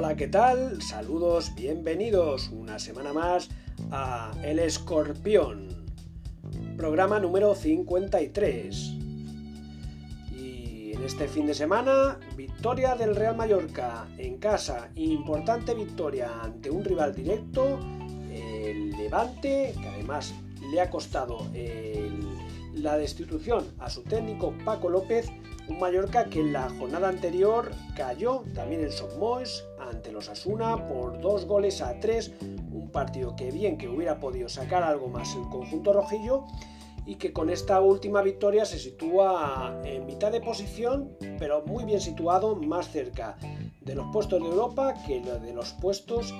Hola, ¿qué tal? Saludos, bienvenidos una semana más a El Escorpión, programa número 53. Y en este fin de semana, victoria del Real Mallorca en casa, importante victoria ante un rival directo, el Levante, que además le ha costado la destitución a su técnico Paco López, un Mallorca que en la jornada anterior cayó también en Sommoes ante los Asuna por dos goles a tres, un partido que bien que hubiera podido sacar algo más el conjunto rojillo y que con esta última victoria se sitúa en mitad de posición, pero muy bien situado, más cerca de los puestos de Europa que de los puestos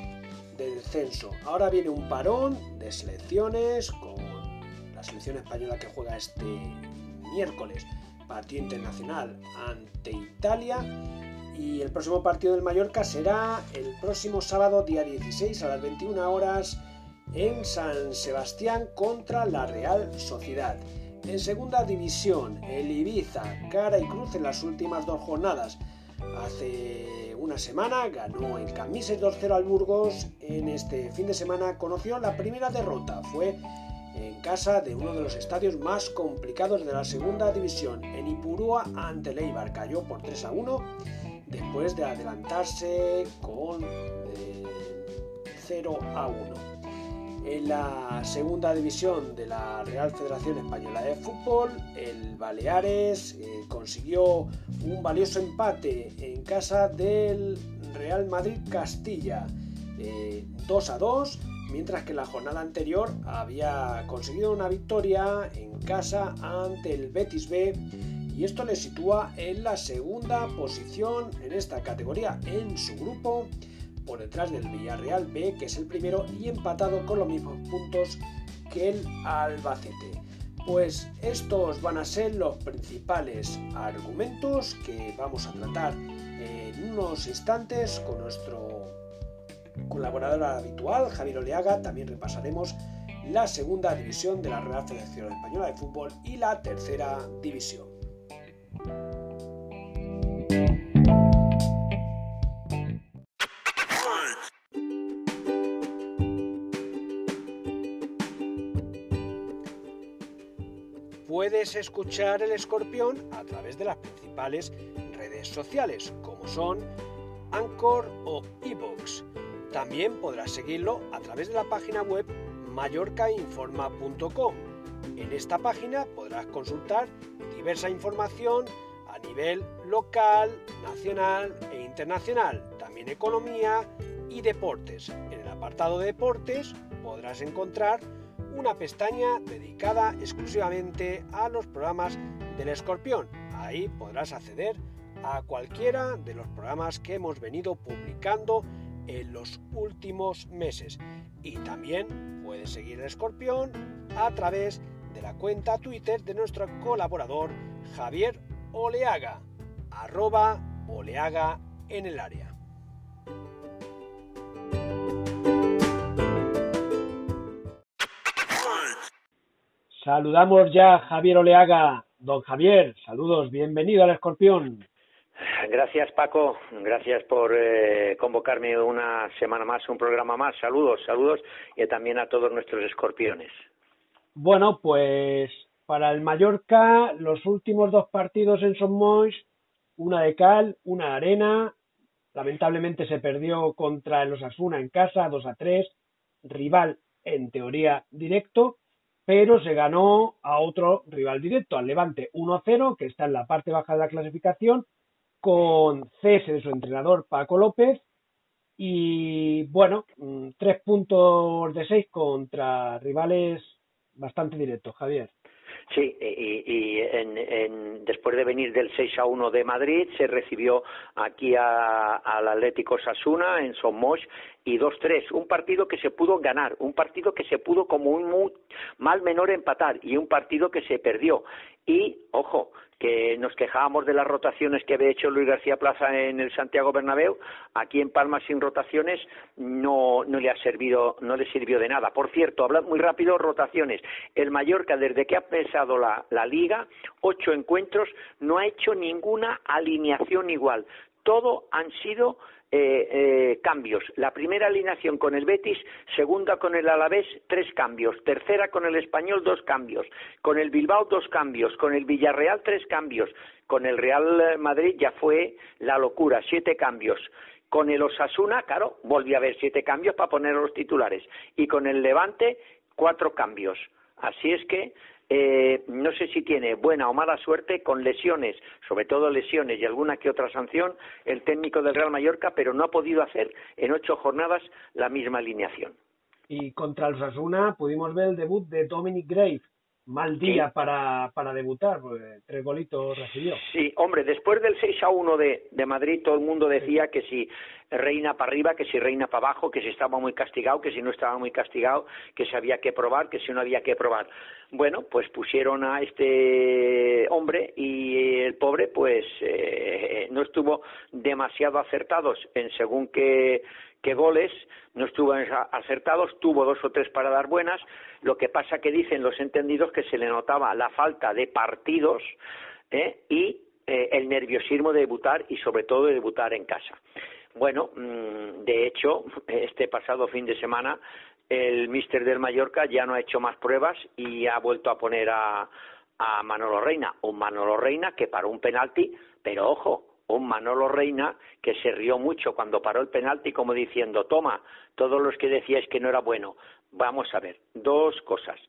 de descenso. Ahora viene un parón de selecciones con la selección española que juega este miércoles partido internacional ante Italia. Y el próximo partido del Mallorca será el próximo sábado, día 16, a las 21 horas, en San Sebastián contra la Real Sociedad. En segunda división, el Ibiza, cara y cruz en las últimas dos jornadas. Hace una semana ganó el Camises 2-0 al Burgos. En este fin de semana conoció la primera derrota. Fue en casa de uno de los estadios más complicados de la segunda división, en Ipurúa ante Leibar. Cayó por 3 a 1 después de adelantarse con 0 eh, a 1. En la segunda división de la Real Federación Española de Fútbol, el Baleares eh, consiguió un valioso empate en casa del Real Madrid Castilla, 2 eh, a 2 mientras que la jornada anterior había conseguido una victoria en casa ante el Betis B y esto le sitúa en la segunda posición en esta categoría en su grupo por detrás del Villarreal B que es el primero y empatado con los mismos puntos que el Albacete. Pues estos van a ser los principales argumentos que vamos a tratar en unos instantes con nuestro colaboradora habitual, Javier Oleaga, también repasaremos la segunda división de la Real Federación Española de Fútbol y la tercera división. Puedes escuchar el escorpión a través de las principales redes sociales, como son Anchor o Evox. También podrás seguirlo a través de la página web mallorcainforma.com. En esta página podrás consultar diversa información a nivel local, nacional e internacional, también economía y deportes. En el apartado de deportes podrás encontrar una pestaña dedicada exclusivamente a los programas del escorpión. Ahí podrás acceder a cualquiera de los programas que hemos venido publicando en los últimos meses. Y también puedes seguir el escorpión a través de la cuenta Twitter de nuestro colaborador Javier Oleaga, arroba Oleaga en el área. Saludamos ya a Javier Oleaga. Don Javier, saludos, bienvenido al escorpión. Gracias Paco, gracias por eh, convocarme una semana más, un programa más. Saludos, saludos y también a todos nuestros escorpiones. Bueno, pues para el Mallorca los últimos dos partidos en Sommois, una de cal, una de arena. Lamentablemente se perdió contra los Asuna en casa, 2 a 3, rival en teoría directo, pero se ganó a otro rival directo, al Levante 1 a 0, que está en la parte baja de la clasificación con cese de su entrenador Paco López y bueno, mm, tres puntos de seis contra rivales bastante directos, Javier. Sí, y, en, después de venir del 6 a 1 de Madrid, se recibió aquí al Atlético Sasuna en Somos y 2-3, un partido que se pudo ganar, un partido que se pudo como un mal menor empatar y un partido que se perdió. Y, ojo, que nos quejábamos de las rotaciones que había hecho Luis García Plaza en el Santiago Bernabéu, aquí en Palma sin rotaciones no, no le ha servido, no le sirvió de nada. Por cierto, habla muy rápido, rotaciones. El Mallorca, desde que ha empezado la, la liga, ocho encuentros, no ha hecho ninguna alineación igual todo han sido eh, eh, cambios. La primera alineación con el Betis, segunda con el Alavés, tres cambios. Tercera con el Español, dos cambios. Con el Bilbao, dos cambios. Con el Villarreal, tres cambios. Con el Real Madrid ya fue la locura, siete cambios. Con el Osasuna, claro, volvió a haber siete cambios para poner los titulares. Y con el Levante, cuatro cambios. Así es que eh, no sé si tiene buena o mala suerte con lesiones, sobre todo lesiones y alguna que otra sanción, el técnico del Real Mallorca, pero no ha podido hacer en ocho jornadas la misma alineación. Y contra el Rasuna pudimos ver el debut de Dominic Grave, mal día para, para debutar, porque tres golitos recibió. Sí, hombre, después del 6 a 1 de, de Madrid, todo el mundo decía que si reina para arriba, que si reina para abajo, que si estaba muy castigado, que si no estaba muy castigado, que si había que probar, que si no había que probar. Bueno, pues pusieron a este hombre y el pobre, pues eh, no estuvo demasiado acertados en según qué que goles, no estuvo acertados, tuvo dos o tres para dar buenas, lo que pasa que dicen los entendidos que se le notaba la falta de partidos ¿eh? y eh, el nerviosismo de debutar y sobre todo de debutar en casa. Bueno, mm, de hecho, este pasado fin de semana el míster del Mallorca ya no ha hecho más pruebas y ha vuelto a poner a, a Manolo Reina, un Manolo Reina que paró un penalti, pero ojo, un Manolo Reina que se rió mucho cuando paró el penalti como diciendo, toma, todos los que decíais que no era bueno. Vamos a ver, dos cosas.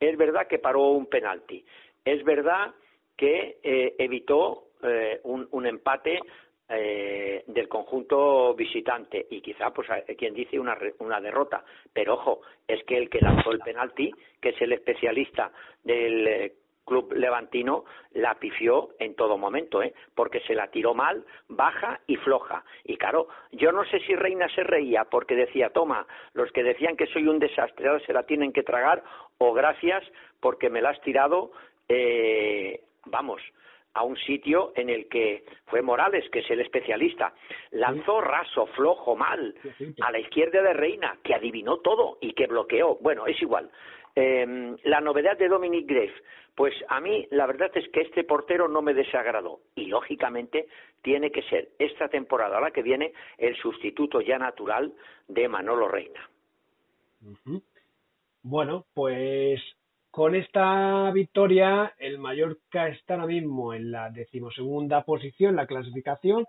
Es verdad que paró un penalti. Es verdad que eh, evitó eh, un, empate eh, del conjunto visitante y quizá pues quien dice una, una derrota pero ojo es que el que lanzó el penalti que es el especialista del club levantino la pifió en todo momento, ¿eh? porque se la tiró mal, baja y floja. Y claro, yo no sé si Reina se reía porque decía, toma, los que decían que soy un desastre ahora se la tienen que tragar, o gracias porque me la has tirado, eh, vamos, a un sitio en el que fue Morales, que es el especialista. Lanzó raso, flojo, mal, a la izquierda de Reina, que adivinó todo y que bloqueó. Bueno, es igual. Eh, la novedad de Dominic Grave, pues a mí la verdad es que este portero no me desagradó y lógicamente tiene que ser esta temporada, la que viene, el sustituto ya natural de Manolo Reina. Bueno, pues con esta victoria el Mallorca está ahora mismo en la decimosegunda posición, la clasificación,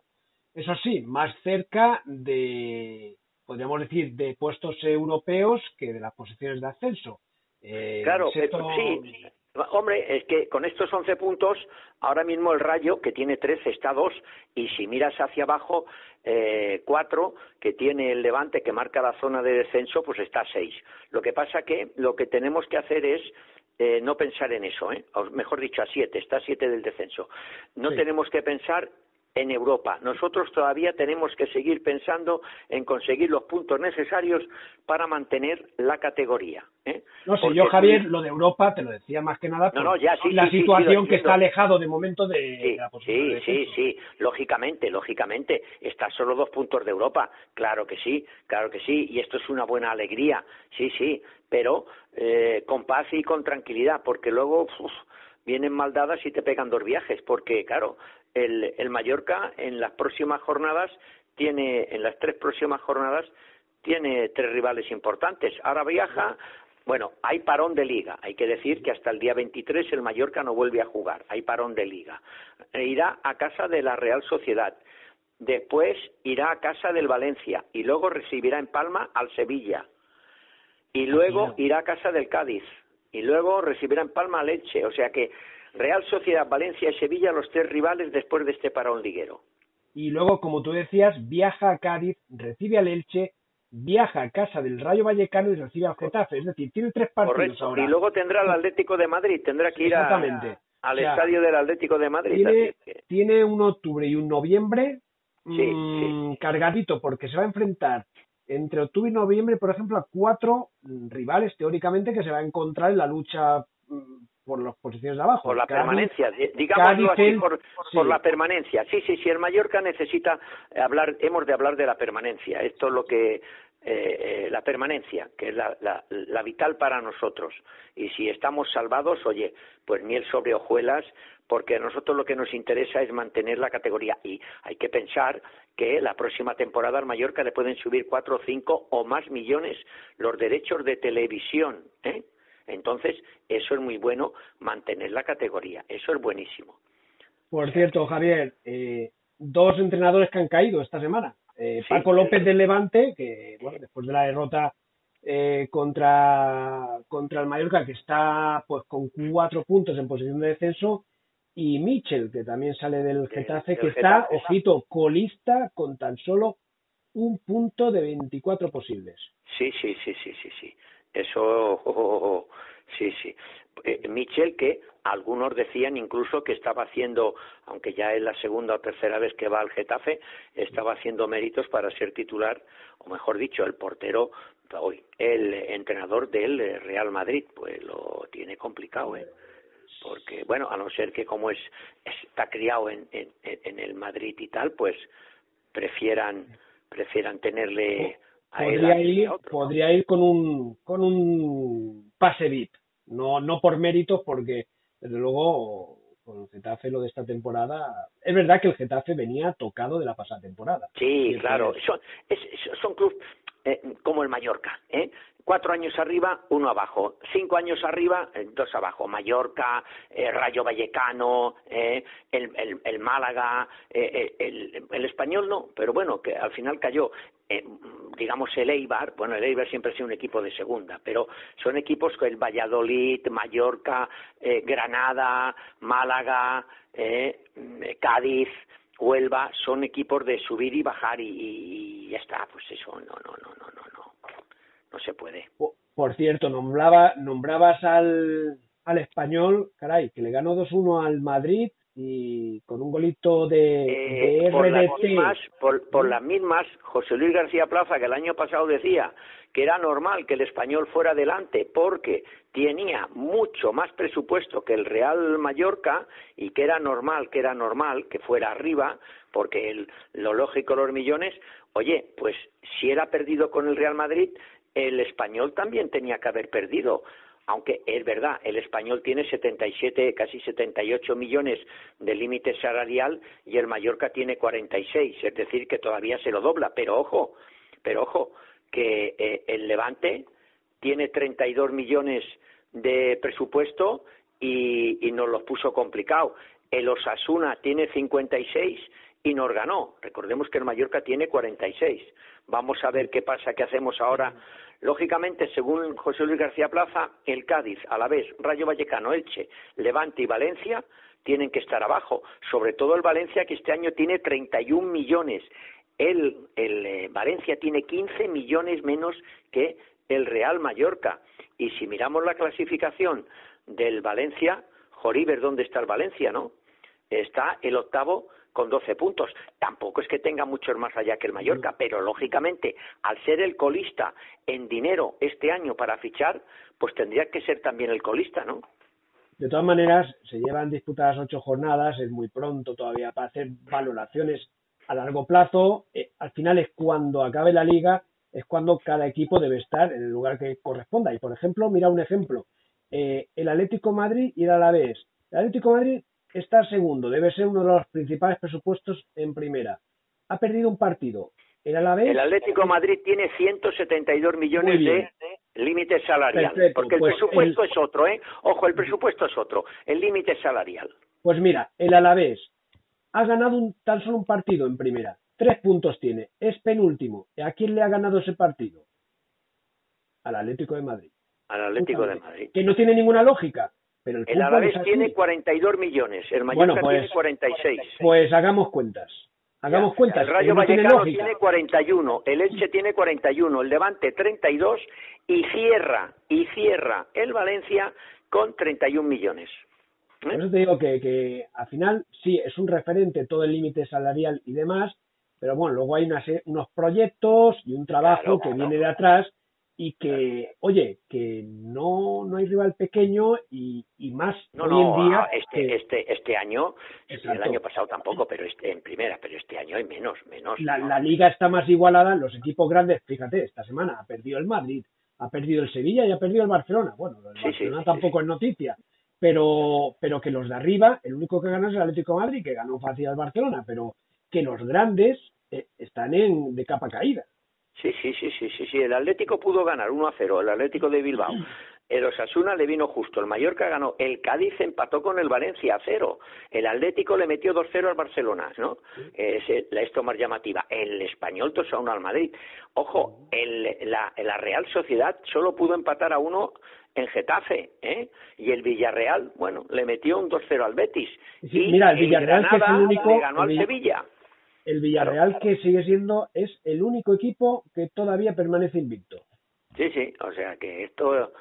eso sí, más cerca de, podríamos decir, de puestos europeos que de las posiciones de ascenso. Eh, claro, sí, Hombre, es que con estos 11 puntos, ahora mismo el Rayo, que tiene 13, está 2, y si miras hacia abajo, eh, 4, que tiene el Levante, que marca la zona de descenso, pues está 6. Lo que pasa que lo que tenemos que hacer es eh, no pensar en eso, ¿eh? o mejor dicho, a 7, está 7 del descenso. No tenemos que pensar en Europa. Nosotros todavía tenemos que seguir pensando en conseguir los puntos necesarios para mantener la categoría. ¿eh? No sé, yo Javier, lo de Europa te lo decía más que nada por la situación que está alejado de momento de, la posibilidad Sí, sí, sí, lógicamente, lógicamente. Está solo dos puntos de Europa. Claro que sí, claro que sí. Y esto es una buena alegría. Sí, sí, pero eh, con paz y con tranquilidad, porque luego... vienen mal dadas y te pegan dos viajes, porque claro, el, el Mallorca en las próximas jornadas tiene, en las tres próximas jornadas, tiene tres rivales importantes. Ahora viaja, bueno, hay parón de liga. Hay que decir que hasta el día 23 el Mallorca no vuelve a jugar. Hay parón de liga. E irá a casa de la Real Sociedad. Después irá a casa del Valencia y luego recibirá en Palma al Sevilla. Y luego irá a casa del Cádiz. Y luego recibirá en Palma al Leche. O sea que Real Sociedad, Valencia y Sevilla, los tres rivales después de este parón liguero. Y luego, como tú decías, viaja a Cádiz, recibe al Elche, viaja a casa del Rayo Vallecano y recibe al Getafe. Es decir, tiene tres partidos Y luego tendrá al Atlético de Madrid, tendrá que ir al estadio del Atlético de Madrid. Tiene, un octubre y un noviembre mm, cargadito porque se va a enfrentar entre octubre y noviembre, por ejemplo, a cuatro mm, rivales teóricamente que se va a encontrar en la lucha mm, por las posiciones de abajo. Por la permanencia, digámoslo así, por, por, la permanencia. Sí, sí, sí, el Mallorca necesita hablar, hemos de hablar de la permanencia. Esto es lo que eh, eh, la permanencia, que es la, la, vital para nosotros. Y si estamos salvados, oye, pues miel sobre hojuelas, porque a nosotros lo que nos interesa es mantener la categoría. Y hay que pensar que la próxima temporada al Mallorca le pueden subir cuatro, cinco o más millones los derechos de televisión. ¿eh? Entonces, eso es muy bueno, mantener la categoría. Eso es buenísimo. Por cierto, Javier, eh, dos entrenadores que han caído esta semana. Eh, Paco López del Levante, que bueno, después de la derrota eh, contra, contra el Mallorca, que está pues con cuatro puntos en posición de descenso, y Michel, que también sale del Getafe, que está, ojito, colista con tan solo un punto de 24 posibles. Sí, sí, sí, sí, sí, sí. Eso, sí, sí. Eh, Michel, que algunos decían incluso que estaba haciendo, aunque ya es la segunda o tercera vez que va al Getafe, estaba haciendo méritos para ser titular, o mejor dicho, el portero, hoy, el entrenador del Real Madrid, pues lo tiene complicado, ¿eh? Porque, bueno, a no ser que como es está criado en, en, en el Madrid y tal, pues prefieran prefieran tenerle podría ir podría ir con un con un pase VIP no, no por méritos, porque desde luego con el Getafe lo de esta temporada, es verdad que el Getafe venía tocado de la pasada temporada. Sí, claro, son, son clubes eh, como el Mallorca, ¿eh? cuatro años arriba, uno abajo, cinco años arriba, eh, dos abajo, Mallorca, eh, Rayo Vallecano, el, el, el, Málaga, el, el, español no, pero bueno, que al final cayó. Digamos el Eibar, bueno, el Eibar siempre ha sido un equipo de segunda, pero son equipos que el Valladolid, Mallorca, Granada, Málaga, Cádiz, Huelva, son equipos de subir y bajar y, y ya está, pues eso, no, no, no, no, no, no no se puede. Por, cierto, nombraba, nombrabas al, al español, caray, que le ganó 2-1 al Madrid y con un golito de, eh, por, las mismas, por, las mismas, José Luis García Plaza, que el año pasado decía que era normal que el español fuera adelante porque tenía mucho más presupuesto que el Real Mallorca y que era normal, que era normal que fuera arriba porque el, lo lógico los millones, oye, pues si era perdido con el Real Madrid, el español también tenía que haber perdido aunque es verdad, el español tiene 77, casi 78 millones de límite salarial y el Mallorca tiene 46, es decir, que todavía se lo dobla. Pero ojo, pero ojo, que eh, el Levante tiene 32 millones de presupuesto y, y nos los puso complicado. El Osasuna tiene 56 y nos ganó. Recordemos que el Mallorca tiene 46. Vamos a ver qué pasa, qué hacemos ahora Lógicamente, según José Luis García Plaza, el Cádiz, a la vez Rayo Vallecano, Elche, Levante y Valencia tienen que estar abajo. Sobre todo el Valencia, que este año tiene 31 millones. El, el eh, Valencia tiene 15 millones menos que el Real Mallorca. Y si miramos la clasificación del Valencia, Joriber, ¿dónde está el Valencia, no? Está el octavo con 12 puntos. Tampoco es que tenga muchos más allá que el Mallorca, pero lógicamente, al ser el colista en dinero este año para fichar, pues tendría que ser también el colista, ¿no? De todas maneras, se llevan disputadas ocho jornadas, es muy pronto todavía para hacer valoraciones a largo plazo. Eh, al final es cuando acabe la liga, es cuando cada equipo debe estar en el lugar que corresponda. Y por ejemplo, mira un ejemplo, eh, el Atlético Madrid y el Alavés. El Atlético Madrid está segundo, debe ser uno de los principales presupuestos en primera. Ha perdido un partido. El Alavés. El Atlético Madrid tiene 172 millones de límite salarial. porque el pues presupuesto es otro, ¿eh? Ojo, el presupuesto es otro. El límite salarial. Pues mira, el Alavés ha ganado un, tan solo un partido en primera. Tres puntos tiene. Es penúltimo. ¿A quién le ha ganado ese partido? Al Atlético de Madrid. Al Atlético de Madrid. Que no tiene ninguna lógica el, el Alavés tiene 42 millones, el Mallorca tiene 46. Pues, pues hagamos cuentas. Hagamos cuentas. El Rayo Vallecano tiene, 41, el Elche tiene 41, el Levante 32 y cierra, y cierra el Valencia con 31 millones. ¿Eh? Por eso te digo que, que al final sí es un referente todo el límite salarial y demás, pero bueno, luego hay unos proyectos y un trabajo que viene de atrás y que, oye, que no, no hay rival pequeño y, y más no, hoy no, en día. ah, este, este, este año, Exacto. el año pasado tampoco, pero este, en primera, pero este año hay menos, menos. La, ¿no? la liga está más igualada, los equipos grandes, fíjate, esta semana ha perdido el Madrid, ha perdido el Sevilla y ha perdido el Barcelona. Bueno, el Sí, Barcelona sí, tampoco es noticia, pero, pero que los de arriba, el único que gana es el Atlético de Madrid, que ganó fácil al Barcelona, pero que los grandes eh, están en de capa caída. Sí, sí, sí, sí, sí, sí. El Atlético pudo ganar 1 a 0, el Atlético de Bilbao. El Osasuna le vino justo, el Mallorca ganó, el Cádiz empató con el Valencia a cero, el Atlético le metió 2-0 al Barcelona, ¿no? Es eh, la esto más llamativa. El Español 2 a 1 al Madrid. Ojo, el, la, la Real Sociedad solo pudo empatar a uno en Getafe, ¿eh? Y el Villarreal, bueno, le metió un 2-0 al Betis. Sí, y mira, el Villarreal, que es el Granada único- le ganó al Vill- Sevilla. El Villarreal, que sigue siendo, es el único equipo que todavía permanece invicto. Sí, sí, o sea que esto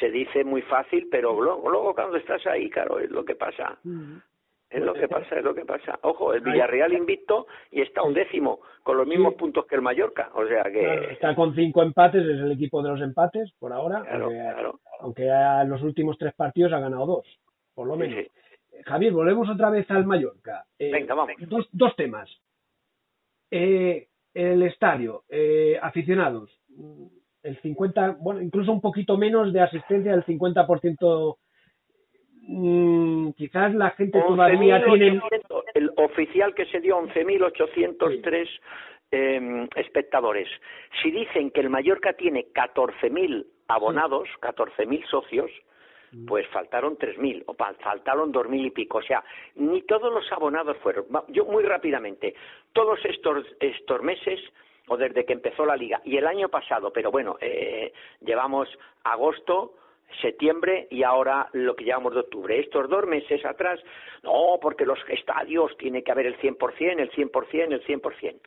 se dice muy fácil, pero luego, luego cuando estás ahí, claro, es lo que pasa. Es lo que pasa, es lo que pasa. Ojo, el Villarreal invicto y está un décimo, con los mismos Sí. puntos que el Mallorca. O sea que... Claro, está con cinco empates, es el equipo de los empates por ahora, Claro, aunque, claro. aunque a los últimos tres partidos ha ganado dos, por lo Sí, menos. sí. Javier, volvemos otra vez al Mallorca. Eh, Venga, vamos. Dos, dos temas. Eh, el estadio, eh, aficionados, el 50, bueno, incluso un poquito menos de asistencia del 50%. Mm, quizás la gente todavía tiene. 11.800, el oficial que se dio 11.803 eh, espectadores. Si dicen que el Mallorca tiene 14.000 abonados, 14.000 socios, pues faltaron 3.000 o faltaron 2.000 y pico. O sea, ni todos los abonados fueron. Yo muy rápidamente, todos estos, estos meses o desde que empezó la liga y el año pasado, pero bueno, eh, llevamos agosto, septiembre y ahora lo que llamamos de octubre. Estos dos meses atrás, no, porque los estadios tiene que haber el 100%, el 100%, el 100%.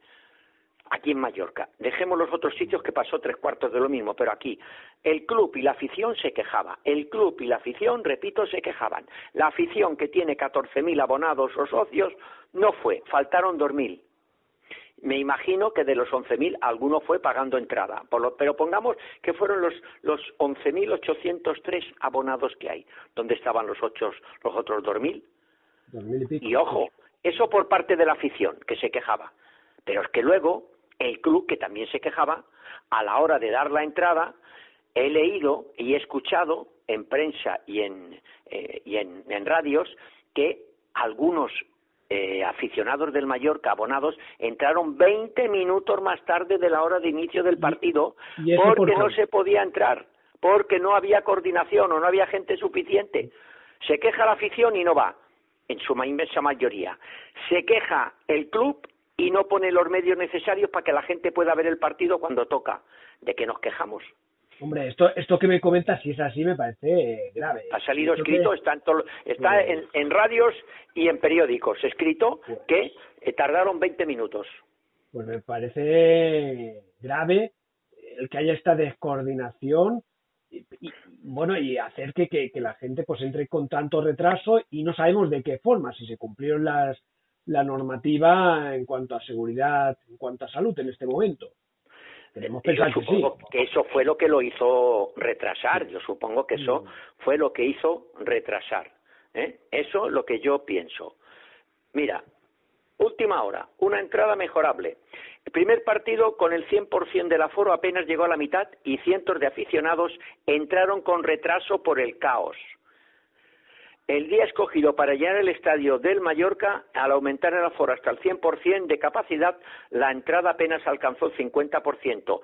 Aquí en Mallorca. Dejemos los otros sitios que pasó tres cuartos de lo mismo, pero aquí el club y la afición se quejaba. El club y la afición, repito, se quejaban. La afición que tiene 14.000 abonados o socios no fue, faltaron 2.000. Me imagino que de los 11.000 alguno fue pagando entrada, Por lo- pero pongamos que fueron los, los 11.803 abonados que hay. ¿Dónde estaban los, ocho, los otros 2.000? Dos mil y. Y ojo, eso por parte de la afición, que se quejaba. Pero es que luego el club, que también se quejaba, a la hora de dar la entrada, he leído y he escuchado en prensa y en, eh, y en, en radios que algunos eh, aficionados del Mallorca, abonados, entraron 20 minutos más tarde de la hora de inicio del partido y porque no se podía entrar, porque no había coordinación o no había gente suficiente. Se queja la afición y no va, en su inmensa mayoría. Se queja el club y no pone los medios necesarios para que la gente pueda ver el partido cuando toca. ¿De qué nos quejamos? Hombre, esto, esto que me comentas, si es así, me parece eh, grave. Ha salido Esto que- escrito, está, en, está en, en radios y en periódicos, escrito que eh, tardaron 20 minutos. Pues me parece grave el que haya esta descoordinación y, y, bueno y hacer que, que, que la gente pues entre con tanto retraso y no sabemos de qué forma, si se cumplieron las la normativa en cuanto a seguridad, en cuanto a salud en este momento. Queremos Yo pensar que sí. supongo que eso fue lo que lo hizo retrasar. Yo supongo que eso Mm. fue lo que hizo retrasar. ¿eh? Eso es lo que yo pienso. Mira, última hora, una entrada mejorable. El primer partido con el 100% del aforo apenas llegó a la mitad y cientos de aficionados entraron con retraso por el caos. El día escogido para llenar el estadio del Mallorca, al aumentar el aforo hasta el 100% de capacidad, la entrada apenas alcanzó el 50%.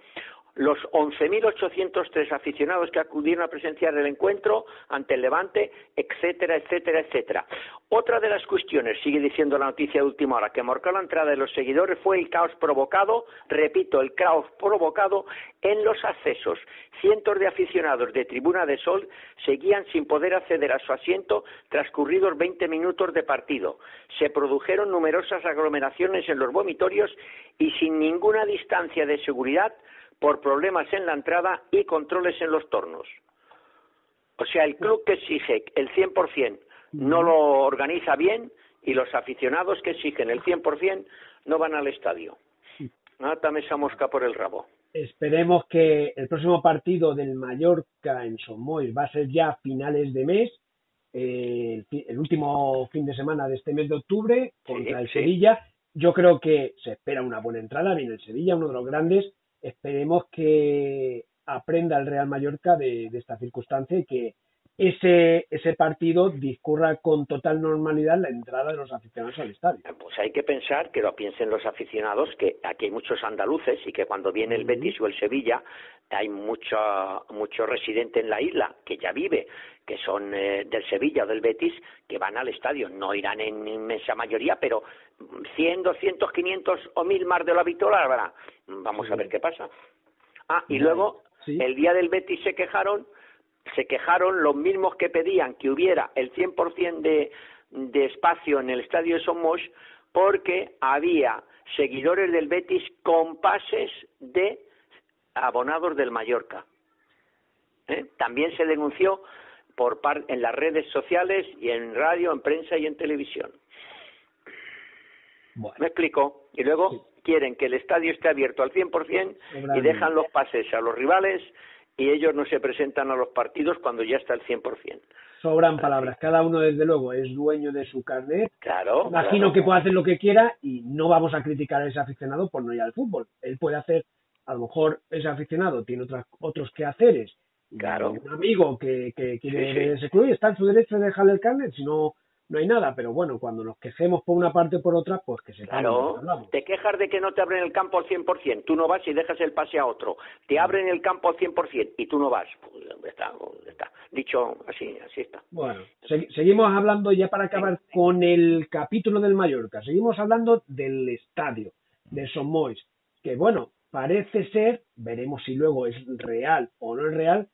Los 11.803 aficionados que acudieron a presenciar el encuentro ante el Levante, etcétera, etcétera, etcétera. Otra de las cuestiones, sigue diciendo la noticia de última hora, que marcó la entrada de los seguidores fue el caos provocado, repito, el caos provocado en los accesos. Cientos de aficionados de Tribuna de Sol seguían sin poder acceder a su asiento transcurridos 20 minutos de partido. Se produjeron numerosas aglomeraciones en los vomitorios y sin ninguna distancia de seguridad por problemas en la entrada y controles en los tornos. O sea, el club que exige el 100% no lo organiza bien y los aficionados que exigen el 100% no van al estadio. Nada esa mosca por el rabo. esperemos que el próximo partido del Mallorca en Somois va a ser ya a finales de mes, eh, el, último fin de semana de este mes de octubre contra el Sevilla. Yo creo que se espera una buena entrada, viene el Sevilla, uno de los grandes. Esperemos que aprenda el Real Mallorca de, de esta circunstancia y que ese, ese partido discurra con total normalidad la entrada de los aficionados al estadio. Pues hay que pensar, que lo piensen los aficionados, que aquí hay muchos andaluces y que cuando viene el Betis o el Sevilla hay mucho, mucho residente en la isla que ya vive, que son eh, del Sevilla o del Betis, que van al estadio. No irán en inmensa mayoría, pero 100, 200, 500 o 1000 más de lo habitual habrá. Vamos a ver qué pasa. Ah, y luego, el día del Betis se quejaron se quejaron los mismos que pedían que hubiera el 100% de, de espacio en el estadio de Somos porque había seguidores del Betis con pases de abonados del Mallorca. ¿Eh? También se denunció por en las redes sociales y en radio, en prensa y en televisión. ¿Me explico? Y luego quieren que el estadio esté abierto al 100% y dejan los pases a los rivales y ellos no se presentan a los partidos cuando ya está el 100%. Sobran palabras. Cada uno, desde luego, es dueño de su carnet. Claro. Imagino que puede hacer lo que quiera y no vamos a criticar a ese aficionado por no ir al fútbol. Él puede hacer, a lo mejor ese aficionado tiene otras, otros quehaceres. Claro. Un amigo que, que quiere ese club y está en su derecho de dejarle el carnet, si no no hay nada, pero bueno, cuando nos quejemos por una parte o por otra, pues que se Claro, te quejas de que no te abren el campo al 100%, tú no vas y dejas el pase a otro, te abren el campo al 100% y tú no vas, pues está, está, dicho así, así está. Bueno, seguimos hablando ya para acabar con el capítulo del Mallorca, seguimos hablando del estadio, de Somois, que bueno, parece ser, veremos si luego es real o no es real,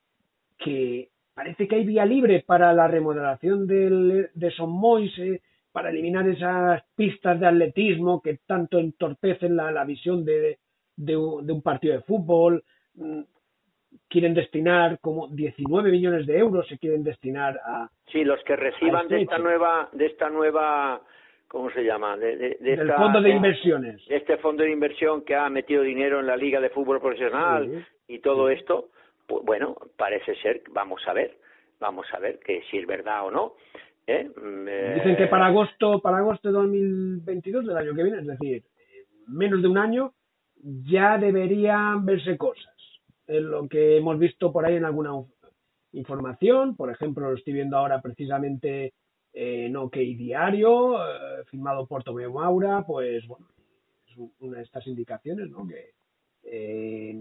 que parece que hay vía libre para la remodelación del, de Son Moise, para eliminar esas pistas de atletismo que tanto entorpecen la, visión de, de, un partido de fútbol. Mm, quieren destinar como 19 millones de euros se quieren destinar a sí los que reciban de esta nueva de esta nueva cómo se llama de, de, del fondo de inversiones. este fondo de inversión que ha metido dinero en la liga de fútbol profesional y todo esto pues bueno, parece ser, vamos a ver, vamos a ver que si es verdad o no. ¿eh? Mm, Dicen que para agosto, para agosto de 2022 del año que viene, es decir, menos de un año, ya deberían verse cosas. Es lo que hemos visto por ahí en alguna información, por ejemplo, lo estoy viendo ahora precisamente en OK Diario, eh, firmado por Tomeo Maura, pues bueno, es una de estas indicaciones, ¿no? Que eh,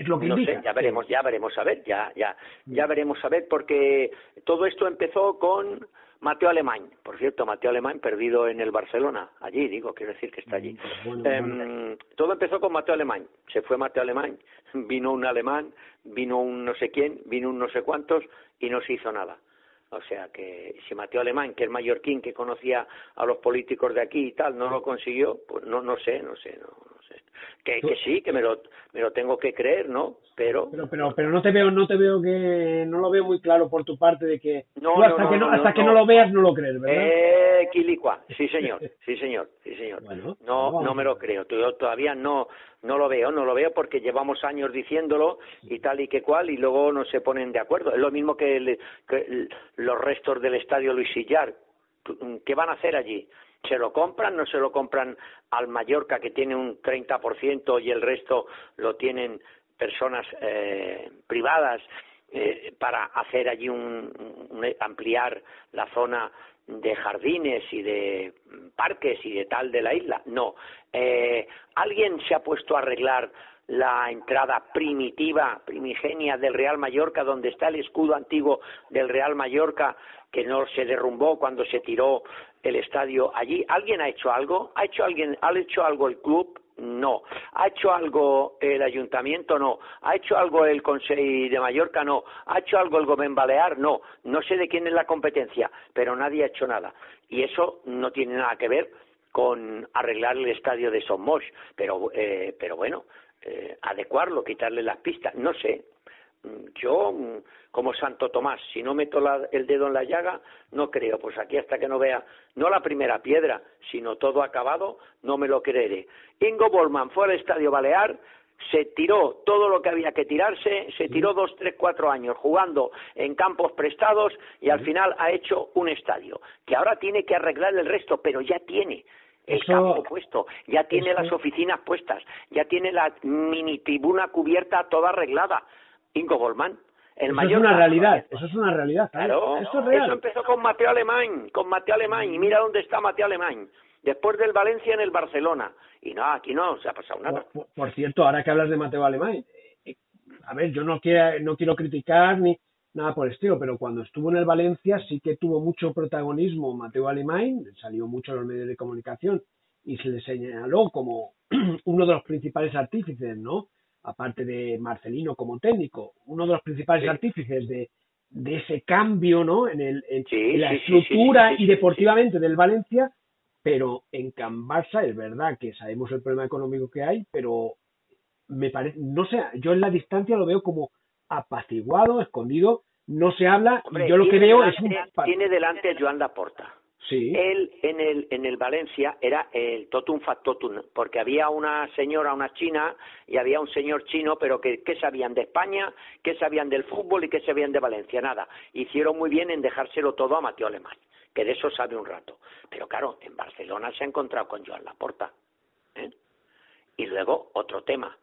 es lo que no Sé, ya veremos, ya veremos a ver, ya, ya, ya veremos a ver, porque todo esto empezó con Mateo Alemán. Por cierto, Mateo Alemán perdido en el Barcelona, allí, digo, quiero decir que está allí. Mm, em, todo empezó con Mateo Alemán. Se fue Mateo Alemán, vino un alemán, vino un no sé quién, vino un no sé cuántos y no se hizo nada. O sea que si Mateo Alemán, que es mallorquín, que conocía a los políticos de aquí y tal, no lo consiguió, pues no, no sé, no sé, no, que, que sí, que me lo, me lo tengo que creer, ¿no? Pero, pero, pero, pero no te veo, no te veo que, no lo veo muy claro por tu parte de que no, hasta, que, no, hasta que no lo veas no lo crees, ¿verdad? Eh, quilicua, sí señor, sí señor, sí señor. no, no me lo creo, yo todavía no, no lo veo, no lo veo porque llevamos años diciéndolo y tal y que cual y luego no se ponen de acuerdo. Es lo mismo que, que los restos del estadio Luis Sillar. ¿Qué van a hacer allí? Se lo compran, no se lo compran al Mallorca que tiene un 30% y el resto lo tienen personas eh, privadas eh, para hacer allí un, ampliar la zona de jardines y de parques y de tal de la isla. No. Eh, ¿Alguien se ha puesto a arreglar la entrada primitiva, primigenia del Real Mallorca, donde está el escudo antiguo del Real Mallorca, que no se derrumbó cuando se tiró el estadio allí. ¿Alguien ha hecho algo? ¿Ha hecho alguien, ha hecho algo el club? No. ¿Ha hecho algo el ayuntamiento? No. ¿Ha hecho algo el Consejo de Mallorca? No. ¿Ha hecho algo el Gobierno Balear? No. No sé de quién es la competencia, pero nadie ha hecho nada. Y eso no tiene nada que ver con arreglar el estadio de Somos, pero, eh, pero bueno, eh, adecuarlo, quitarle las pistas, no sé. Yo, como Santo Tomás, si no meto el dedo en la llaga, no creo. Pues aquí hasta que no vea, no la primera piedra, sino todo acabado, no me lo creeré. Ingo Bollman fue al Estadio Balear, se tiró todo lo que había que tirarse, se tiró dos, tres, cuatro años jugando en campos prestados y al final ha hecho un estadio, que ahora tiene que arreglar el resto, pero ya tiene el campo puesto, ya tiene las oficinas puestas, ya tiene la mini tribuna cubierta toda arreglada. Ingo Goldman, el eso es una realidad, eso es una realidad. Claro, eso, eso empezó con Mateo Alemán, con Mateo Alemán, y mira dónde está Mateo Alemán después del Valencia en el Barcelona. Y no, aquí no se ha pasado nada. Por, cierto, ahora que hablas de Mateo Alemán, eh, a ver, yo no quiero, no quiero criticar ni nada por el estilo, pero cuando estuvo en el Valencia sí que tuvo mucho protagonismo Mateo Alemán, salió mucho en los medios de comunicación y se le señaló como uno de los principales artífices, ¿no? Aparte de Marcelino como técnico, uno de los principales artífices de, de ese cambio, ¿no? En, el, en la estructura y deportivamente del Valencia pero en Can Barça es verdad que sabemos el problema económico que hay, pero me parece, no sé, yo en la distancia lo veo como apaciguado, escondido, no se habla, yo lo que veo es un... Tiene delante a Joan Laporta. Él en el, en el Valencia era el totum factotum, porque había una señora, una china, y había un señor chino, pero que ¿qué sabían de España, qué sabían del fútbol y qué sabían de Valencia, nada. Hicieron muy bien en dejárselo todo a Mateo Alemán que de eso sabe un rato. Pero claro, en Barcelona se ha encontrado con Joan Laporta. ¿eh? Y luego, otro tema.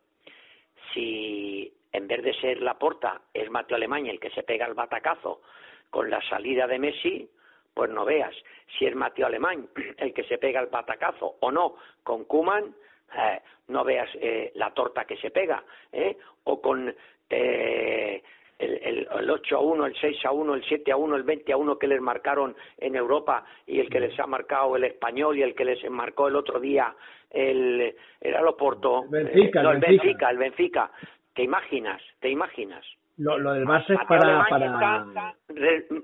Si en vez de ser Laporta es Mateo Alemán el que se pega el batacazo con la salida de Messi, pues no veas si es Mateo Alemán el que se pega el batacazo o no con Kuman, eh, no veas eh, la torta que se pega, ¿eh? o con eh, el, el, 8 a 1, el 6 a 1, el 7 a 1, el 20 a 1 que les marcaron en Europa y el que les ha marcado el español y el que les marcó el otro día el era el Oporto, Benfica, no, el Benfica, el Benfica. ¿Te imaginas? ¿Te imaginas? Lo, lo del base es para, para...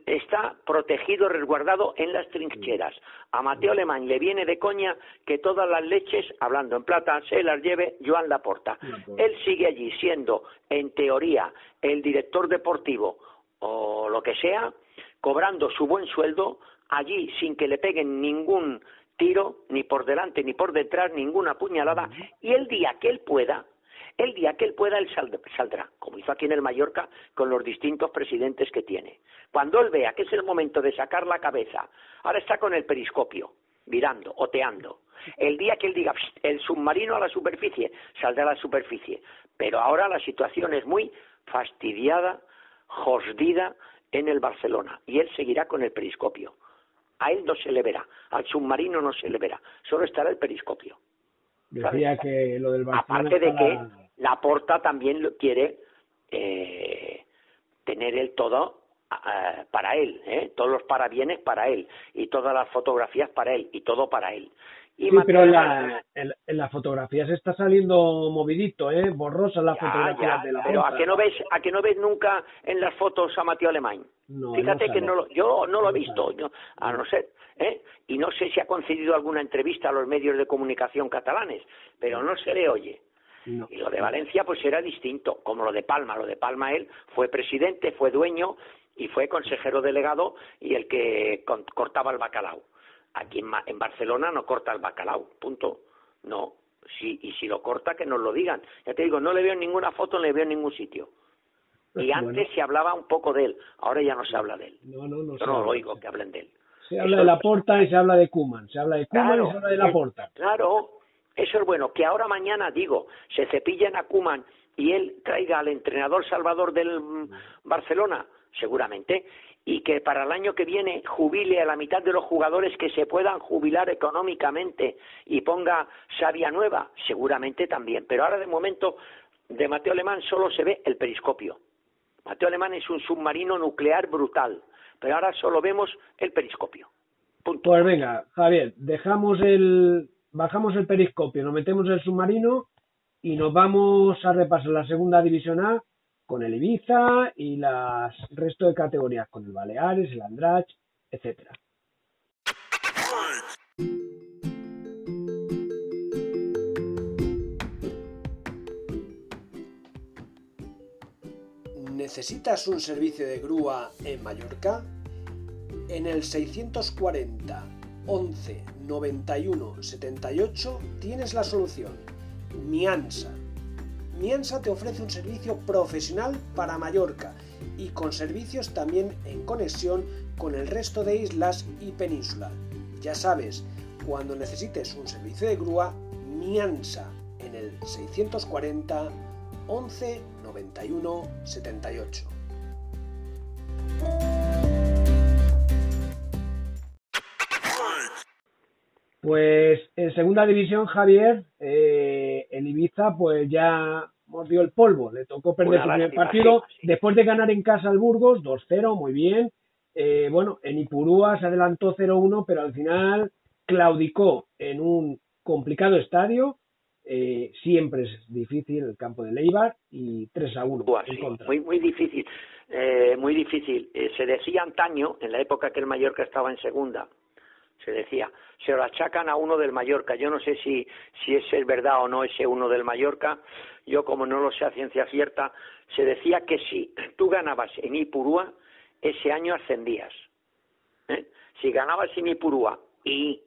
Está, protegido, resguardado en las trincheras. A Mateo Alemán le viene de coña que todas las leches, hablando en plata, se las lleve Joan Laporta. Él sigue allí siendo, en teoría, el director deportivo o lo que sea, cobrando su buen sueldo allí sin que le peguen ningún tiro, ni por delante ni por detrás, ninguna puñalada, y el día que él pueda, el día que él pueda, él saldrá, como hizo aquí en el Mallorca con los distintos presidentes que tiene. Cuando él vea que es el momento de sacar la cabeza, ahora está con el periscopio, mirando, oteando. El día que él diga el submarino a la superficie, saldrá a la superficie. Pero ahora la situación es muy fastidiada, josdida en el Barcelona y él seguirá con el periscopio. A él no se le verá, al submarino no se le verá, solo estará el periscopio. Decía que lo del Barcelona Aparte de que la porta también quiere eh, tener el todo eh, para él, ¿eh? todos los parabienes para él y todas las fotografías para él y todo para él. Y sí, pero en la, en, la fotografía se está saliendo movidito, ¿eh? Borrosa la fotografía de la Pero ¿a que no ves a que no ves nunca en las fotos a Mateo Alemán? Fíjate que no yo no lo he visto, yo, a no ser, ¿eh? Y no sé si ha concedido alguna entrevista a los medios de comunicación catalanes, pero no se le oye. Y lo de Valencia pues era distinto, como lo de Palma. Lo de Palma él fue presidente, fue dueño y fue consejero delegado y el que cortaba el bacalao. Aquí en, Barcelona no corta el bacalao, punto. No, si, y si lo corta que nos lo digan. Ya te digo, no le veo ninguna foto, no le veo en ningún sitio. Y antes se hablaba un poco de él, ahora ya no se habla de él. No, no, no. Yo no lo oigo que hablen de él. Se habla de la porta y se habla de Kuman. Se habla de Kuman y se habla de la porta. Claro, eso es bueno. Que ahora mañana, digo, se cepillen a Kuman y él traiga al entrenador salvador del Barcelona, seguramente, y que para el año que viene jubile a la mitad de los jugadores que se puedan jubilar económicamente y ponga sabia nueva, seguramente también. Pero ahora de momento de Mateo Alemán solo se ve el periscopio. Mateo Alemán es un submarino nuclear brutal, pero ahora solo vemos el periscopio. Punto. Pues venga, Javier, dejamos el, bajamos el periscopio, nos metemos en el submarino y nos vamos a repasar la segunda división A con el Ibiza y las resto de categorías, con el Baleares, el Andrach, etcétera. ¿Necesitas un servicio de grúa en Mallorca? En el 640 11 91 78 tienes la solución. Miansa Miansa te ofrece un servicio profesional para Mallorca y con servicios también en conexión con el resto de islas y península. Ya sabes, cuando necesites un servicio de grúa, Miansa en el 640 11 91 78. Pues en segunda división, Javier, eh, el Ibiza pues ya mordió el polvo, le tocó perder el primer partido, después de ganar en casa al Burgos, 2-0, muy bien. Eh, bueno, en Ipurúa se adelantó 0-1, pero al final claudicó en un complicado estadio. Eh, siempre es difícil el campo de Leibar y 3 a 1 Muy, muy difícil, eh, muy difícil. se decía antaño, en la época que el Mallorca estaba en segunda, se decía, se lo achacan a uno del Mallorca. Yo no sé si, si es verdad o no ese uno del Mallorca. Yo, como no lo sé a ciencia cierta, se decía que si tú ganabas en Ipurúa, ese año ascendías. ¿eh? Si ganabas en Ipurúa y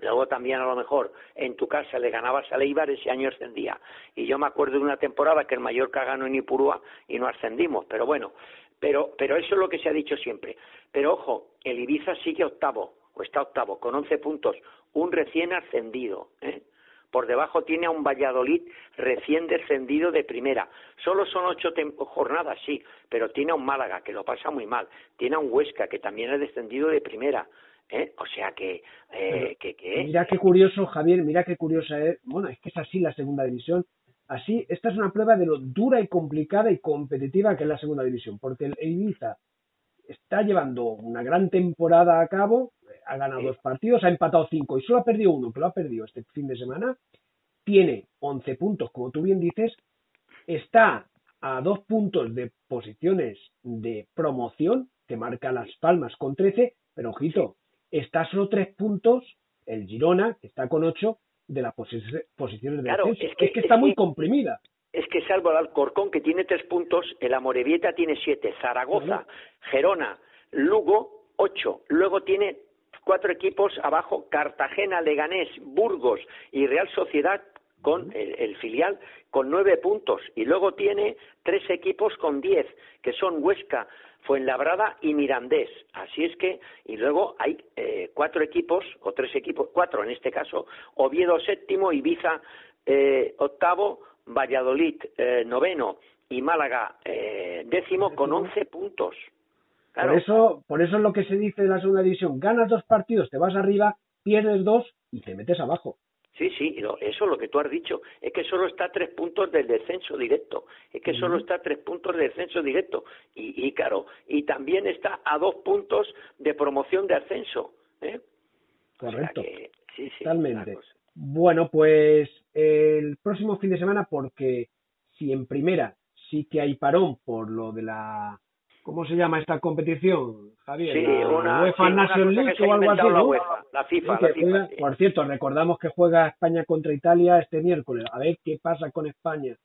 luego también a lo mejor en tu casa le ganabas a Leibar, ese año ascendía. Y yo me acuerdo de una temporada que el Mallorca ganó en Ipurúa y no ascendimos, pero bueno, pero, pero eso es lo que se ha dicho siempre. Pero ojo, el Ibiza sigue octavo, o está octavo, con 11 puntos, un recién ascendido. ¿eh? Por debajo tiene a un Valladolid recién descendido de primera. Solo son ocho jornadas, sí, pero tiene a un Málaga que lo pasa muy mal. Tiene a un Huesca que también ha descendido de primera. ¿eh? O sea que, eh, que, Mira qué curioso, Javier, mira qué curiosa es. Bueno, es que es así la segunda división. Así, esta es una prueba de lo dura y complicada y competitiva que es la segunda división, porque el Ibiza está llevando una gran temporada a cabo, ha ganado dos partidos, ha empatado cinco y solo ha perdido uno, que lo ha perdido este fin de semana. Tiene 11 puntos, como tú bien dices, está a dos puntos de posiciones de promoción, que marca Las Palmas con 13, pero ojito, está solo tres puntos el Girona, que está con ocho, de las posiciones de claro, Es que, está muy comprimida. es que salvo el Alcorcón, que tiene tres puntos, el Amorebieta tiene siete, Zaragoza, Gerona, Lugo, ocho. Luego tiene cuatro equipos abajo, Cartagena, Leganés, Burgos y Real Sociedad con el, filial con nueve puntos. Y luego tiene tres equipos con diez, que son Huesca, Fuenlabrada y Mirandés. Así es que, y luego hay eh, cuatro equipos, o tres equipos, cuatro en este caso, Oviedo séptimo, Ibiza eh, octavo, Valladolid eh, noveno y Málaga eh, décimo con once puntos. Por eso, por eso es lo que se dice de la segunda división. Ganas dos partidos, te vas arriba, pierdes dos y te metes abajo. Sí, sí, eso es lo que tú has dicho. Es que solo está a tres puntos del descenso directo. Es que solo está a tres puntos del descenso directo. Y, y claro, y también está a dos puntos de promoción de ascenso. ¿eh? Correcto. sí, sí, Totalmente. Bueno, pues el próximo fin de semana, porque si en primera sí que hay parón por lo de la ¿Cómo se llama esta competición, Javier? Sí, la una, UEFA Nation League o algo así. La, FIFA, la FIFA Por cierto, recordamos que juega España contra Italia este miércoles. A ver qué pasa con España.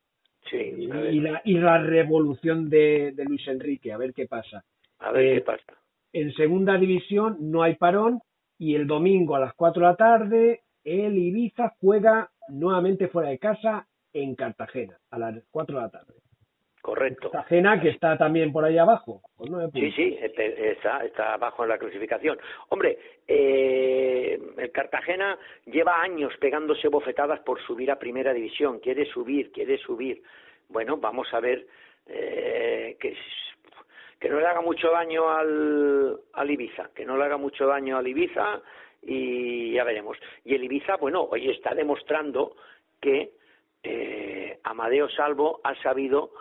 Sí, y, la, y la revolución de, de, Luis Enrique, a ver qué pasa. A ver qué eh, pasa. En segunda división no hay parón y el domingo a las 4 de la tarde el Ibiza juega nuevamente fuera de casa en Cartagena a las 4 de la tarde. Correcto. Cartagena que está también por ahí abajo. sí, sí, está, está abajo en la clasificación. Hombre, eh, el Cartagena lleva años pegándose bofetadas por subir a primera división. Quiere subir, quiere subir. Bueno, vamos a ver eh, que que no le haga mucho daño al, al Ibiza, que no le haga mucho daño al Ibiza y ya veremos. Y el Ibiza, bueno, hoy está demostrando que eh, Amadeo Salvo ha sabido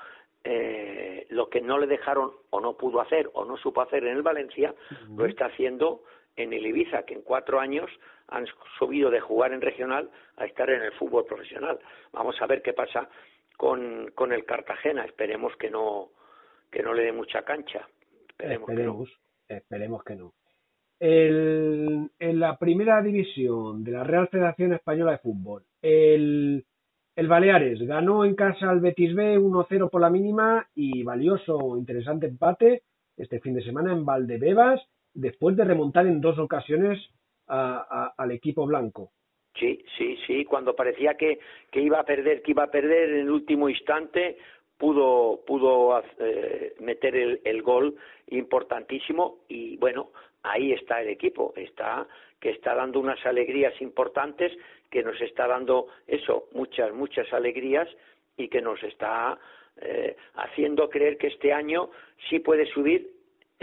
eh, lo que no le dejaron o no pudo hacer o no supo hacer en el Valencia, lo está haciendo en el Ibiza, que en cuatro años han subido de jugar en regional a estar en el fútbol profesional. Vamos a ver qué pasa con, con el Cartagena. Esperemos que no, que no le dé mucha cancha. Esperemos, esperemos que no. Esperemos que no. El, en la primera división de la Real Federación Española de Fútbol, el, el Baleares ganó en casa al Betis B 1-0 por la mínima y valioso, interesante empate este fin de semana en Valdebebas, después de remontar en dos ocasiones al equipo blanco. Sí, sí, sí, cuando parecía que, que iba a perder, que iba a perder en el último instante, pudo, pudo eh, meter el, el, gol importantísimo y bueno, ahí está el equipo, está que está dando unas alegrías importantes, que nos está dando eso, muchas, muchas alegrías y que nos está eh, haciendo creer que este año sí puede subir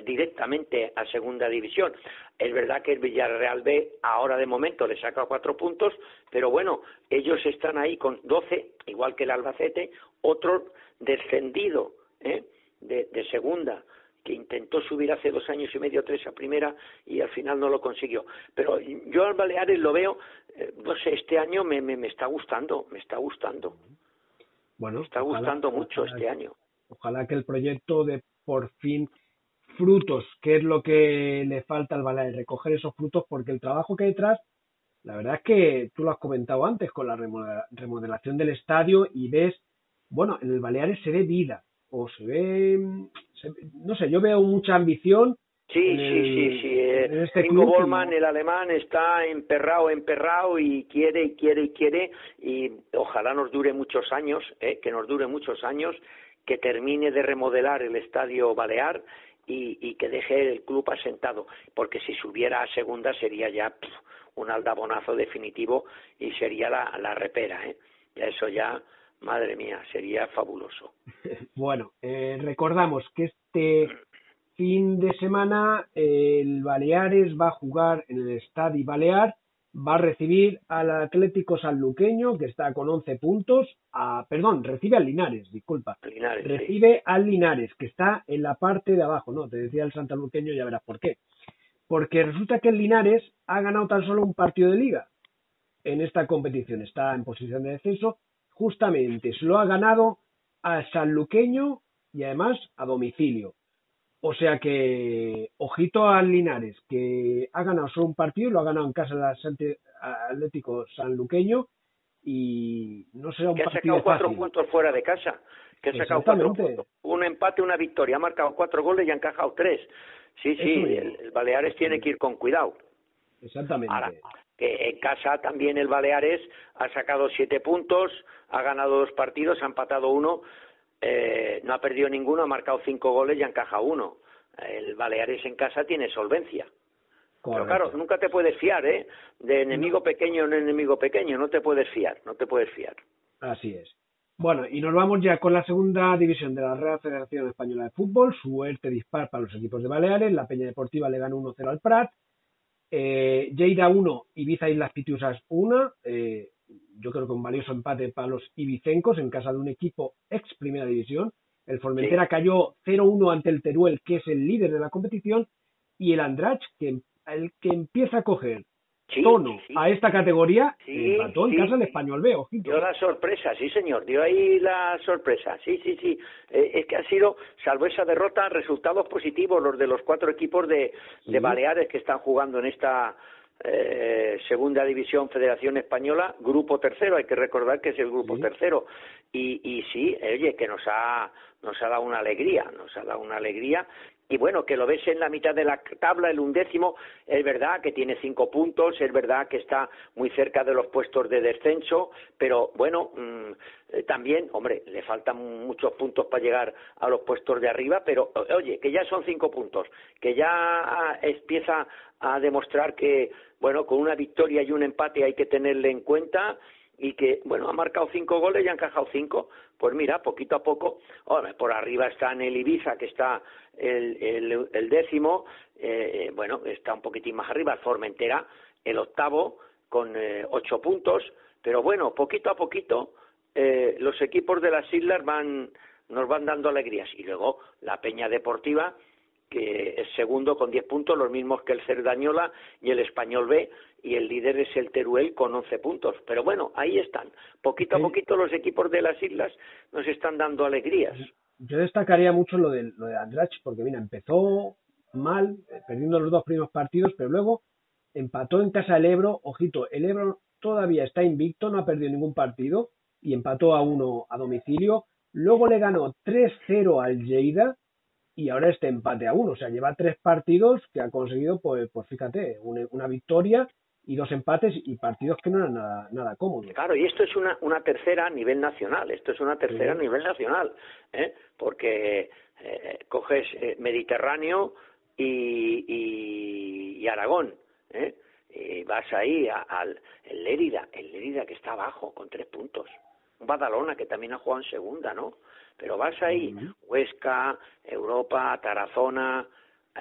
directamente a segunda división. Es verdad que el Villarreal B ahora de momento le saca cuatro puntos, pero bueno, ellos están ahí con doce, igual que el Albacete, otro descendido ¿eh? de, de segunda que intentó subir hace dos años y medio, tres a primera y al final no lo consiguió. Pero yo al Baleares lo veo, eh, no sé, este año me, me, me, está gustando, me está gustando. Bueno, me está gustando mucho este año. Ojalá que el proyecto de por fin frutos, que es lo que le falta al Baleares, recoger esos frutos, porque el trabajo que hay detrás, la verdad es que tú lo has comentado antes con la remodelación del estadio y ves, bueno, en el Baleares se ve vida, o se ve, no sé, yo veo mucha ambición. Sí, sí, sí, sí. Eh, este Ingo Bollman, el alemán, está emperrado, emperrado y quiere y quiere y quiere y ojalá nos dure muchos años, eh, que nos dure muchos años, que termine de remodelar el estadio Balear y, y que deje el club asentado, porque si subiera a segunda sería ya un aldabonazo definitivo y sería la, la repera, ¿eh? Eso ya Madre mía, sería fabuloso. bueno, eh, recordamos que este fin de semana el Baleares va a jugar en el Estadio Balear, va a recibir al Atlético Sanluqueño, que está con 11 puntos, a, perdón, recibe al Linares, disculpa. Linares, recibe al Linares, que está en la parte de abajo, ¿no? Te decía el Santaluqueño, ya verás por qué. Porque resulta que el Linares ha ganado tan solo un partido de liga en esta competición, está en posición de descenso justamente se lo ha ganado a Sanluqueño y además a domicilio. O sea que, ojito al Linares, que ha ganado solo un partido, lo ha ganado en casa del Atlético Sanluqueño y no será un que partido ha sacado cuatro puntos fuera de casa, que ha sacado cuatro puntos, un empate, una victoria, ha marcado cuatro goles y ha encajado tres. Sí, sí, el, el, Baleares tiene que ir con cuidado. Exactamente. Ahora, que en casa también el Baleares ha sacado siete puntos, ha ganado dos partidos, ha empatado uno, eh, no ha perdido ninguno, ha marcado cinco goles y ha encajado uno. El Baleares en casa tiene solvencia. Pero claro, nunca te puedes fiar, ¿eh? De enemigo pequeño en enemigo pequeño, no te puedes fiar, no te puedes fiar. Así es. Bueno, y nos vamos ya con la segunda división de la Real Federación Española de Fútbol. Suerte dispar para los equipos de Baleares. La Peña Deportiva le ganó 1-0 al Prat. Eh, Lleida 1, Ibiza y las Pitiusas 1. Eh, yo creo que un valioso empate para los ibicencos en casa de un equipo ex primera división. El Formentera Sí. cayó 0-1 ante el Teruel, que es el líder de la competición, y el Andrach, que el que empieza a coger tono a esta categoría, empató en casa del Español B, ojito. Dio la sorpresa, sí señor, dio ahí la sorpresa, sí, sí, sí. Eh, es que ha sido, salvo esa derrota, resultados positivos los de los cuatro equipos de, de. Baleares que están jugando en esta eh, segunda división Federación Española, grupo tercero, hay que recordar que es el grupo Sí. tercero. Y, y sí, oye, que nos ha, nos ha dado una alegría, nos ha dado una alegría y bueno, que lo ves en la mitad de la tabla, el undécimo, es verdad que tiene cinco puntos, es verdad que está muy cerca de los puestos de descenso, pero bueno, mmm, eh, también, hombre, le faltan muchos puntos para llegar a los puestos de arriba, pero oye, que ya son cinco puntos, que ya ah, empieza a demostrar que, bueno, con una victoria y un empate hay que tenerle en cuenta y que, bueno, ha marcado cinco goles y ha encajado cinco, pues mira, poquito a poco, por arriba está en el Ibiza, que está el, el, el décimo, eh, bueno, está un poquitín más arriba, Formentera, el octavo, con eh, ocho puntos, pero bueno, poquito a poquito, eh, los equipos de las islas van, nos van dando alegrías, y luego la Peña Deportiva, que es segundo con 10 puntos, los mismos que el Cerdañola y el Español B, y el líder es el Teruel con 11 puntos. Pero bueno, ahí están. Poquito a poquito los equipos de las islas nos están dando alegrías. Yo destacaría mucho lo de, lo de Andrach, porque mira, empezó mal, eh, perdiendo los dos primeros partidos, pero luego empató en casa el Ebro. Ojito, el Ebro todavía está invicto, no ha perdido ningún partido y empató a uno a domicilio. Luego le ganó 3-0 al Lleida y ahora este empate a uno. O sea, lleva tres partidos que ha conseguido, pues, pues fíjate, una, una victoria y dos empates y partidos que no eran nada, nada cómodos. Claro, y esto es una, una tercera a nivel nacional, esto es una tercera a nivel nacional, ¿eh? porque eh, coges eh, Mediterráneo y, y, Aragón, ¿eh? y vas ahí al el Lérida, el Lérida que está abajo con tres puntos, un Badalona que también ha jugado en segunda, ¿no? Pero vas ahí, Huesca, Europa, Tarazona,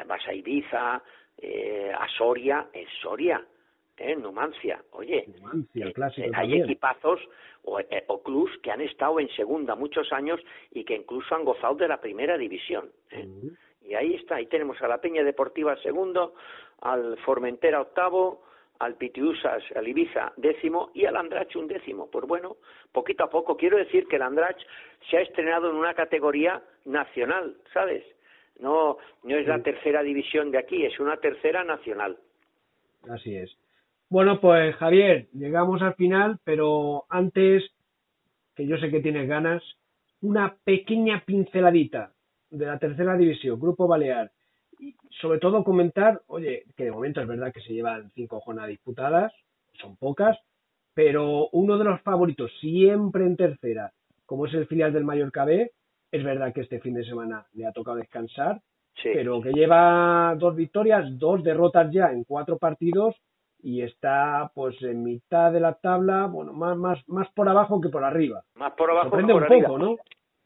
vas a Ibiza, eh, a Soria, es Soria, ¿eh? Numancia, oye, Numancia, eh, hay equipazos o, eh, o clubs que han estado en segunda muchos años y que incluso han gozado de la primera división. ¿eh? Y ahí está, ahí tenemos a la Peña Deportiva segundo, al Formentera octavo, al Pitiusas, al Ibiza décimo y al Andrach un décimo. Pues bueno, poquito a poco. Quiero decir que el Andrach se ha estrenado en una categoría nacional, ¿sabes? No, no es la tercera división de aquí, es una tercera nacional. Así es. Bueno, pues Javier, llegamos al final, pero antes, que yo sé que tienes ganas, una pequeña pinceladita de la tercera división, Grupo Balear. Y sobre todo comentar, oye, que de momento es verdad que se llevan cinco jornadas disputadas, son pocas, pero uno de los favoritos siempre en tercera, como es el filial del Mallorca B, es verdad que este fin de semana le ha tocado descansar, pero que lleva dos victorias, dos derrotas ya en cuatro partidos y está pues en mitad de la tabla, bueno, más más más por abajo que por arriba. Más por abajo que por un poco, ¿no?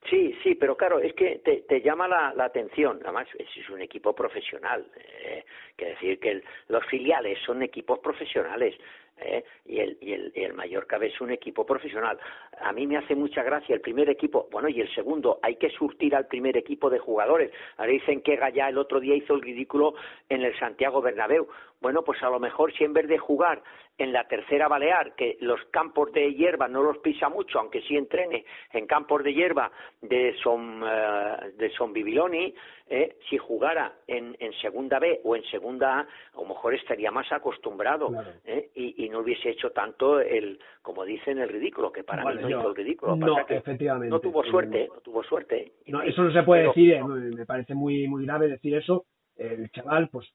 Sí, sí, pero claro, es que te, llama la, la, atención. Además, es, un equipo profesional. Eh, decir que los filiales son equipos profesionales. ¿eh? y, el, y, el, el Mallorca es un equipo profesional. A mí me hace mucha gracia el primer equipo, bueno, y el segundo, hay que surtir al primer equipo de jugadores. Ahora dicen que Gallá el otro día hizo el ridículo en el Santiago Bernabéu. Bueno, pues a lo mejor si en vez de jugar en la tercera Balear, que los campos de hierba no los pisa mucho, aunque sí entrene en campos de hierba de Son, uh, de Son Bibiloni, eh, si jugara en, en, segunda B o en segunda A, a lo mejor estaría más acostumbrado claro. eh, y, y, no hubiese hecho tanto el, como dicen, el ridículo, que para vale, mí no yo, hizo el ridículo. No, que efectivamente. No tuvo suerte, no tuvo suerte. No, eso no se puede pero, decir, eh, me parece muy, muy grave decir eso. El chaval, pues,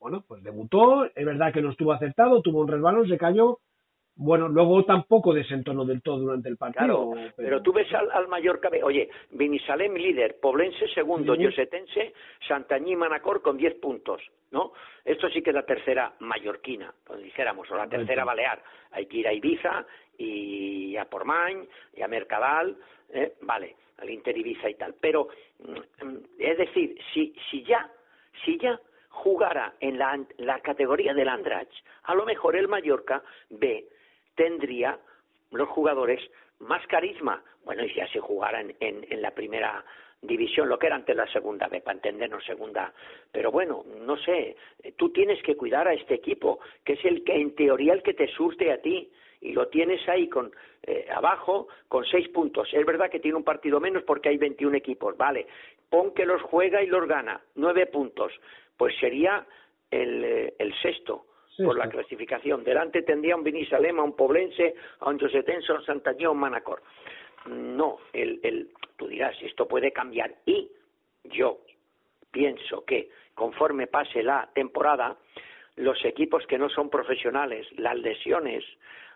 bueno, pues debutó, es verdad que no estuvo acertado, tuvo un resbalón, se cayó, bueno, luego tampoco desentonó del todo durante el partido. Claro, pero, pero tú ves al, al Mallorca, oye, Benisalem líder, Poblense segundo, sí. Yosetense, Santañí Manacor con 10 puntos, ¿no? Esto sí que es la tercera mallorquina, pues dijéramos, o la tercera balear. Hay que ir a Ibiza y a Portmany y a Mercadal, ¿eh? vale, al Inter Ibiza y tal. Pero, es decir, si, si ya, si ya jugara en la, la categoría del Andrach, a lo mejor el Mallorca ve tendría los jugadores más carisma. Bueno, y si así jugara en, en, en, la primera división, lo que era antes la segunda B, para entendernos segunda. Pero bueno, no sé, tú tienes que cuidar a este equipo, que es el que en teoría el que te surte a ti. Y lo tienes ahí con eh, abajo con seis puntos. Es verdad que tiene un partido menos porque hay 21 equipos. Vale, pon que los juega y los gana. Nueve puntos. Pues sería el, eh, el sexto por la clasificación. Delante tendría un Vinisalema, un Poblense, a un Josetense, un Santañón, un Manacor. No, el, el, tú dirás, esto puede cambiar. Y yo pienso que conforme pase la temporada, los equipos que no son profesionales, las lesiones,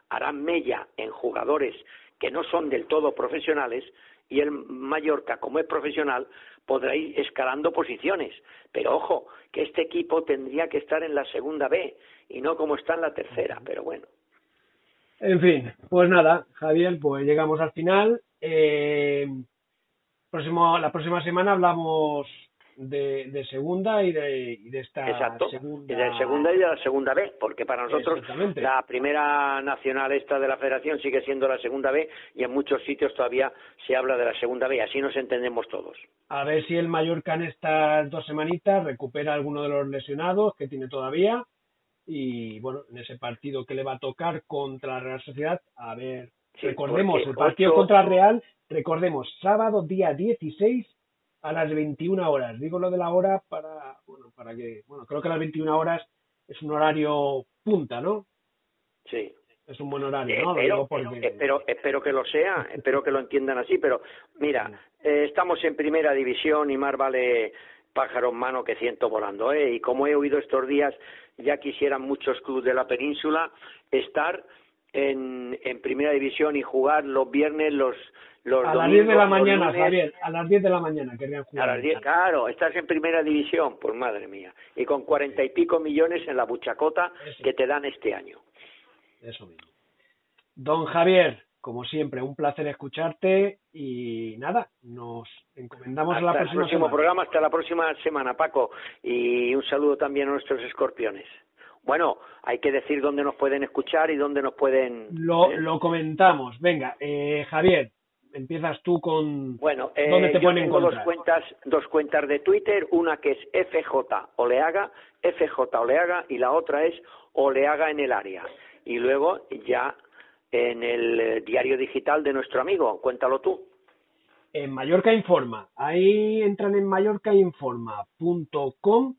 harán mella en jugadores que no son del todo profesionales y el Mallorca, como es profesional, podrá ir escalando posiciones. Pero ojo, que este equipo tendría que estar en la segunda B y no como está en la tercera, pero bueno. En fin, pues nada, Javier, pues llegamos al final. Eh, próximo, la próxima semana hablamos de, de segunda y de, y de esta Exacto. segunda... Y de segunda y de la segunda B, porque para nosotros la primera nacional esta de la federación sigue siendo la segunda B y en muchos sitios todavía se habla de la segunda B, así nos entendemos todos. A ver si el Mallorca en estas dos semanitas recupera alguno de los lesionados que tiene todavía y bueno, en ese partido que le va a tocar contra la Real Sociedad, a ver, sí, recordemos, el partido contra Real, recordemos, sábado día 16 a las 21 horas. Digo lo de la hora para, bueno, para que, bueno, creo que a las 21 horas es un horario punta, ¿no? Sí. Es un buen horario, ¿no? Espero, porque... espero, espero que lo sea, espero que lo entiendan así, pero mira, eh, estamos en primera división y más vale pájaro en mano que ciento volando, ¿eh? Y como he oído estos días ya quisieran muchos clubes de la península estar en, en primera división y jugar los viernes, los, los a las 10 de la mañana, Javier, a las 10 de la mañana querían jugar. A las 10, claro, estás en primera división, pues madre mía. Y con cuarenta y pico millones en la buchacota que te dan este año. Eso mismo. Don Javier, como siempre, un placer escucharte y nada, nos encomendamos a la próxima el próximo programa, hasta la próxima semana, Paco. Y un saludo también a nuestros escorpiones. Bueno, hay que decir dónde nos pueden escuchar y dónde nos pueden... Lo, eh, lo comentamos. Venga, eh, Javier, empiezas tú con... Bueno, eh, ¿dónde te yo tengo dos cuentas, dos cuentas de Twitter, una que es FJ Oleaga, FJ Oleaga, y la otra es Oleaga en el área. Y luego ya en el diario digital de nuestro amigo, cuéntalo tú. En Mallorca Informa, ahí entran en mallorcainforma.com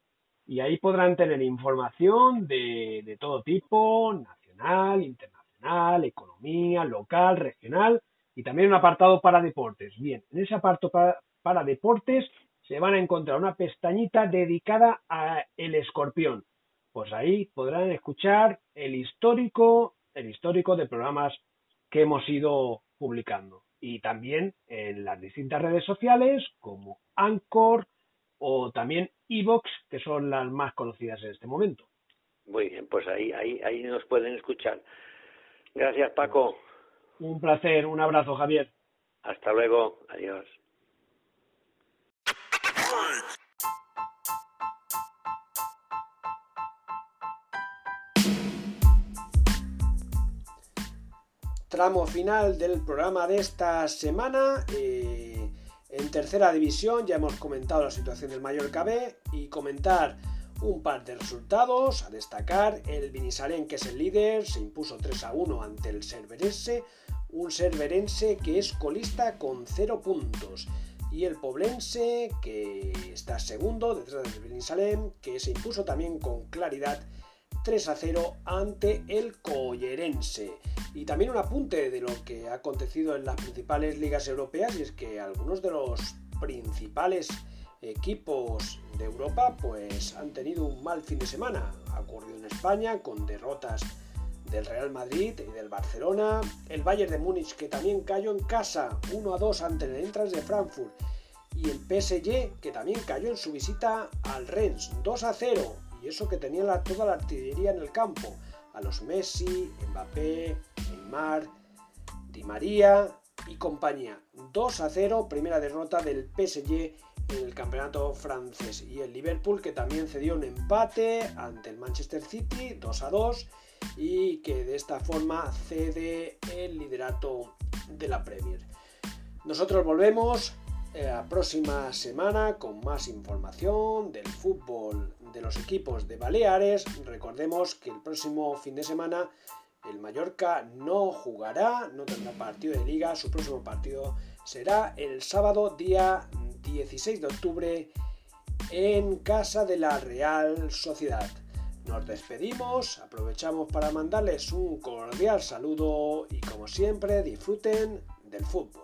y ahí podrán tener información de, de todo tipo, nacional, internacional, economía, local, regional y también un apartado para deportes. Bien, en ese apartado para, deportes se van a encontrar una pestañita dedicada a el escorpión. Pues ahí podrán escuchar el histórico, el histórico de programas que hemos ido publicando. Y también en las distintas redes sociales como Anchor, o también Evox, que son las más conocidas en este momento. Muy bien, pues ahí, ahí, ahí nos pueden escuchar. Gracias, Paco. Un placer, un abrazo, Javier. Hasta luego, adiós. Tramo final del programa de esta semana. Eh en tercera división ya hemos comentado la situación del Mallorca B y comentar un par de resultados a destacar. El Vinisalén, que es el líder, se impuso 3 a 1 ante el Cerverense, un Cerverense que es colista con 0 puntos. Y el Poblense, que está segundo detrás del Vinisalén, que se impuso también con claridad 3 a 0 ante el Collerense. Y también un apunte de lo que ha acontecido en las principales ligas europeas y es que algunos de los principales equipos de Europa pues han tenido un mal fin de semana. Ha ocurrido en España con derrotas del Real Madrid y del Barcelona, el Bayern de Múnich que también cayó en casa 1 a 2 ante el Entras de Frankfurt. Y el PSG que también cayó en su visita al Rennes 2 a 0 y eso que tenía toda la artillería en el campo, a los Messi, Mbappé, Neymar, Di María y compañía. 2 a 0, primera derrota del PSG en el campeonato francés. Y el Liverpool que también cedió un empate ante el Manchester City 2 a 2 y que de esta forma cede el liderato de la Premier. Nosotros volvemos eh, la próxima semana con más información del fútbol de los equipos de Baleares. Recordemos que el próximo fin de semana el Mallorca no jugará, no tendrá partido de liga. Su próximo partido será el sábado día 16 de octubre en casa de la Real Sociedad. Nos despedimos, aprovechamos para mandarles un cordial saludo y como siempre disfruten del fútbol.